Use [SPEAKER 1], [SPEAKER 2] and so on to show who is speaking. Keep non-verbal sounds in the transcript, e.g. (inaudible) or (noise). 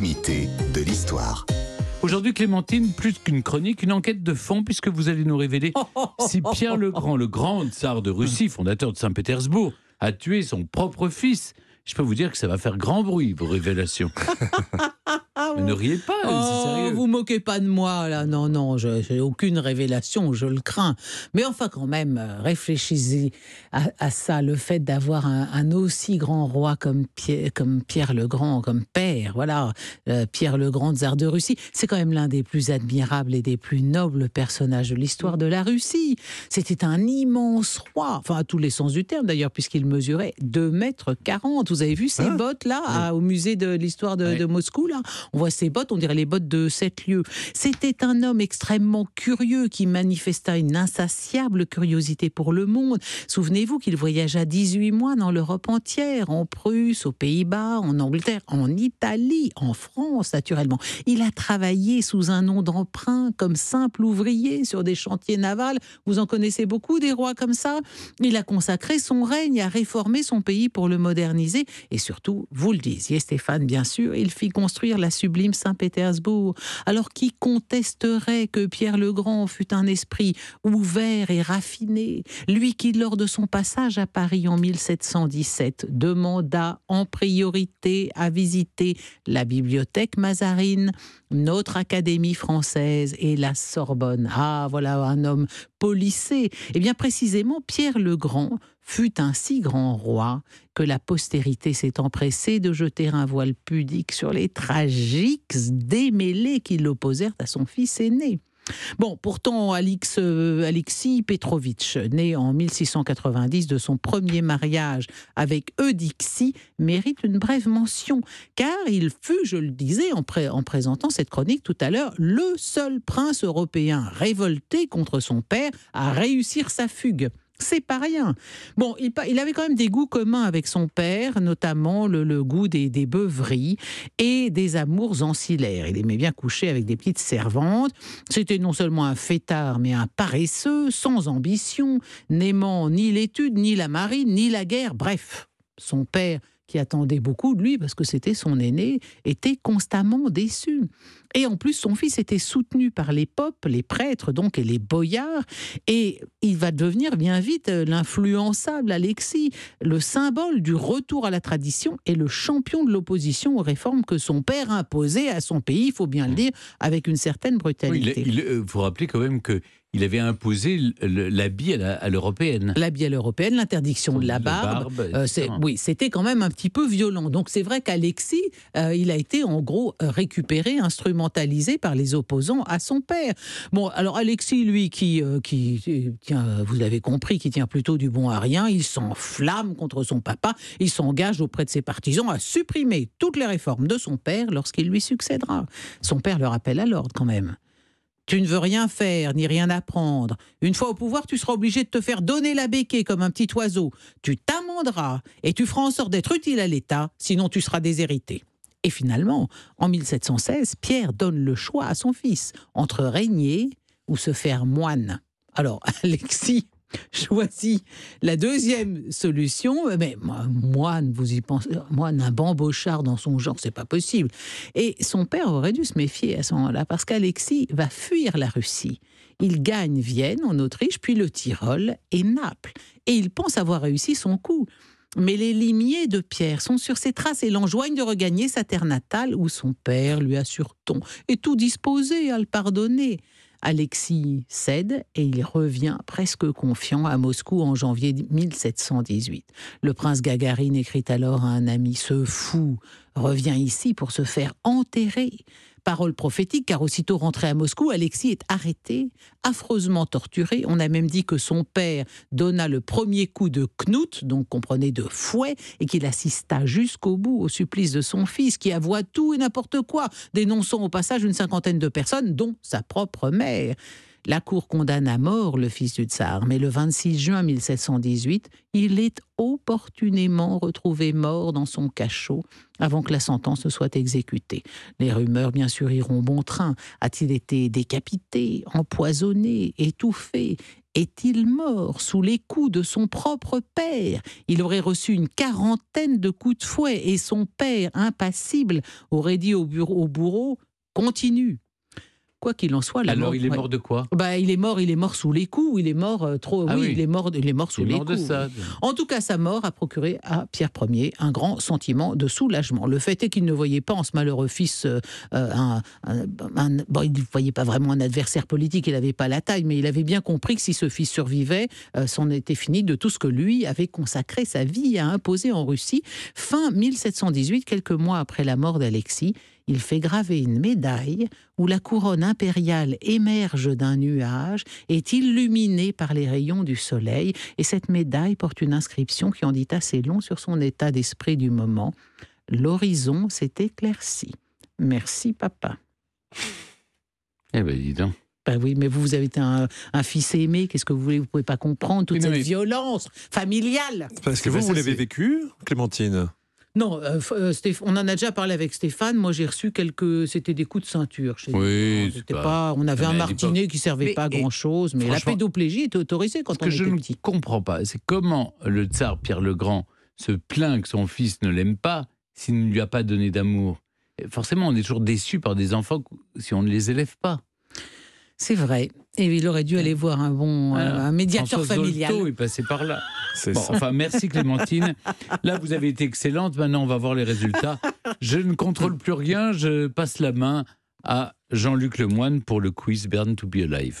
[SPEAKER 1] de l'histoire.
[SPEAKER 2] Aujourd'hui, Clémentine, plus qu'une chronique, une enquête de fond, puisque vous allez nous révéler (laughs) si Pierre le Grand, le grand tsar de Russie, fondateur de Saint-Pétersbourg, a tué son propre fils. Je peux vous dire que ça va faire grand bruit, vos révélations. (laughs) ne riez pas,
[SPEAKER 3] Oh,
[SPEAKER 2] sérieux.
[SPEAKER 3] vous moquez pas de moi, là. Non, non, je j'ai aucune révélation, je le crains. Mais enfin, quand même, euh, réfléchissez à, à ça, le fait d'avoir un, un aussi grand roi comme Pierre, comme Pierre le Grand, comme père, voilà, euh, Pierre le Grand, tsar de Russie, c'est quand même l'un des plus admirables et des plus nobles personnages de l'histoire de la Russie. C'était un immense roi, enfin, à tous les sens du terme d'ailleurs, puisqu'il mesurait 2 mètres 40. Vous avez vu ces
[SPEAKER 2] Ah.
[SPEAKER 3] bottes là, à- au musée de l'histoire de, Moscou, là? On voit ses bottes, on dirait les bottes de sept lieues. C'était un homme extrêmement curieux qui manifesta une insatiable curiosité pour le monde. Souvenez-vous qu'il voyagea 18 mois dans l'Europe entière, en Prusse, aux Pays-Bas, en Angleterre, en Italie, en France, naturellement. Il a travaillé sous un nom d'emprunt comme simple ouvrier sur des chantiers navals. Vous en connaissez beaucoup des rois comme ça? Il a consacré son règne à réformer son pays pour le moderniser et surtout, vous le disiez Stéphane, bien sûr, il fit construire la sublime Saint-Pétersbourg. Alors qui contesterait que Pierre le Grand fût un esprit ouvert et raffiné, lui qui, lors de son passage à Paris en 1717, demanda en priorité à visiter la bibliothèque Mazarine, notre Académie française et la Sorbonne. Ah, voilà un homme policé. Eh bien, précisément, Pierre le Grand fut un si grand roi que la postérité s'est empressée de jeter un voile pudique sur les tragiques démêlés qui l'opposèrent à son fils aîné. Bon, pourtant, euh, Alexis Petrovitch, né en 1690 de son premier mariage avec Eudyxie, mérite une brève mention, car il fut, je le disais en, en présentant cette chronique tout à l'heure, le seul prince européen révolté contre son père à réussir sa fugue. C'est pas rien. Bon, il, avait quand même des goûts communs avec son père, notamment le, le goût des, des beuveries et des amours ancillaires. Il aimait bien coucher avec des petites servantes. C'était non seulement un fêtard, mais un paresseux, sans ambition, n'aimant ni l'étude, ni la marine, ni la guerre. Bref, son père, qui attendait beaucoup de lui parce que c'était son aîné, était constamment déçu. Et en plus, son fils était soutenu par les popes, les prêtres donc et les boyards, et il va devenir bien vite euh, l'influençable Alexis, le symbole du retour à la tradition et le champion de l'opposition aux réformes que son père imposait à son pays, il faut bien le dire, avec une certaine
[SPEAKER 2] Oui,
[SPEAKER 3] brutalité.
[SPEAKER 2] il euh, faut rappeler quand même que il avait imposé l'habit à la- à l'européenne.
[SPEAKER 3] La bielle européenne, l'interdiction de la barbe, Euh, c'est-
[SPEAKER 2] etc.
[SPEAKER 3] oui, c'était quand même un petit peu violent. Donc c'est vrai qu'Alexis, euh, il a été en gros euh, récupéré, instrumentalisé par les opposants à son père. Bon, alors Alexis, lui, qui, euh, qui euh, tient, euh, vous l'avez compris, qui tient plutôt du bon à rien, il s'enflamme contre son papa, il s'engage auprès de ses partisans à supprimer toutes les réformes de son père lorsqu'il lui succédera. Son père le rappelle à l'ordre quand même. Tu ne veux rien faire ni rien apprendre. Une fois au pouvoir, tu seras obligé de te faire donner la béquée comme un petit oiseau. Tu t'amenderas et tu feras en sorte d'être utile à l'État, sinon tu seras déshérité. Et finalement, en 1716, Pierre donne le choix à son fils entre régner ou se faire moine. Alors, (laughs) Alexis (laughs) choisit la deuxième solution, mais moi, vous y pensez, moine, un bambochard dans son genre, c'est pas possible. Et son père aurait dû se méfier à ce moment-là, parce qu'Alexis va fuir la Russie. Il gagne Vienne, en Autriche, puis le Tyrol et Naples. Et il pense avoir réussi son coup. Mais les limiers de Pierre sont sur ses traces et l'enjoignent de regagner sa terre natale où son père lui assure ton et tout disposé à le pardonner. Alexis cède et il revient presque confiant à Moscou en janvier 1718. Le prince Gagarine écrit alors à un ami Ce fou revient ici pour se faire enterrer. Parole prophétique, car aussitôt rentré à Moscou, Alexis est arrêté, affreusement torturé. On a même dit que son père donna le premier coup de knout, donc comprenez de fouet, et qu'il assista jusqu'au bout au supplice de son fils, qui avoua tout et n'importe quoi, dénonçant au passage une cinquantaine de personnes, dont sa propre mère. La cour condamne à mort le fils du tsar, mais le 26 juin 1718, il est opportunément retrouvé mort dans son cachot avant que la sentence ne soit exécutée. Les rumeurs, bien sûr, iront bon train. A-t-il été décapité, empoisonné, étouffé? Est-il mort sous les coups de son propre père? Il aurait reçu une quarantaine de coups de fouet et son père, impassible, aurait dit au, bureau, au bourreau Continue. Quoi qu'il en soit, la
[SPEAKER 2] Alors,
[SPEAKER 3] mort-
[SPEAKER 2] il est mort de quoi
[SPEAKER 3] Bah, il est mort, il est mort sous les coups, ou il est mort euh, trop.
[SPEAKER 2] Ah
[SPEAKER 3] oui,
[SPEAKER 2] oui.
[SPEAKER 3] il est mort, il est mort sous
[SPEAKER 2] Il est
[SPEAKER 3] les
[SPEAKER 2] mort de
[SPEAKER 3] coups.
[SPEAKER 2] ça.
[SPEAKER 3] En tout cas, sa mort a procuré à Pierre Ier un grand sentiment de soulagement. Le fait est qu'il ne voyait pas en ce malheureux fils euh, euh, un, un- un- bon, il ne voyait pas vraiment un adversaire politique, il n'avait pas la taille, mais il avait bien compris que si ce fils survivait, euh, c'en était fini de tout ce que lui avait consacré sa vie à imposer en Russie. Fin 1718, quelques mois après la mort d'Alexis, il fait graver une médaille où la couronne impériale émerge d'un nuage, est illuminée par les rayons du soleil, et cette médaille porte une inscription qui en dit assez long sur son état d'esprit du moment. L'horizon s'est éclairci. Merci, papa.
[SPEAKER 2] Eh ben, dis donc.
[SPEAKER 3] Ben oui, mais vous, vous avez été un, un fils aimé, qu'est-ce que vous voulez? Vous pouvez pas comprendre toute cette
[SPEAKER 2] mais-
[SPEAKER 3] violence familiale.
[SPEAKER 4] Parce que vous,
[SPEAKER 2] pas
[SPEAKER 4] vous
[SPEAKER 2] ça,
[SPEAKER 4] l'avez vécu, Clémentine?
[SPEAKER 3] Non, euh, euh, Stéph- on en a déjà parlé avec Stéphane. Moi, j'ai reçu quelques. C'était des coups de ceinture. Chez
[SPEAKER 2] Oui,
[SPEAKER 3] nous.
[SPEAKER 2] c'est
[SPEAKER 3] C'était
[SPEAKER 2] pas-
[SPEAKER 3] pas... On avait un martinet qui servait
[SPEAKER 2] Mais-
[SPEAKER 3] pas à grand chose, mais la pédoplégie était autorisée quand
[SPEAKER 2] Ce
[SPEAKER 3] on
[SPEAKER 2] que je ne comprends pas, c'est comment le tsar Pierre le Grand se plaint que son fils ne l'aime pas s'il ne lui a pas donné d'amour. Et Forcément, on est toujours déçu par des enfants si on ne les élève pas.
[SPEAKER 3] C'est vrai. Et il aurait dû aller voir un bon, euh, un médiateur
[SPEAKER 2] François
[SPEAKER 3] familial.
[SPEAKER 2] Zolto est passé par là.
[SPEAKER 4] C'est
[SPEAKER 2] Bon,
[SPEAKER 4] ça.
[SPEAKER 2] enfin, merci Clémentine. Là, vous avez été excellente. Maintenant, on va voir les résultats. Je ne contrôle plus rien. Je passe la main à Jean-Luc Lemoine pour le quiz Burn to be Alive.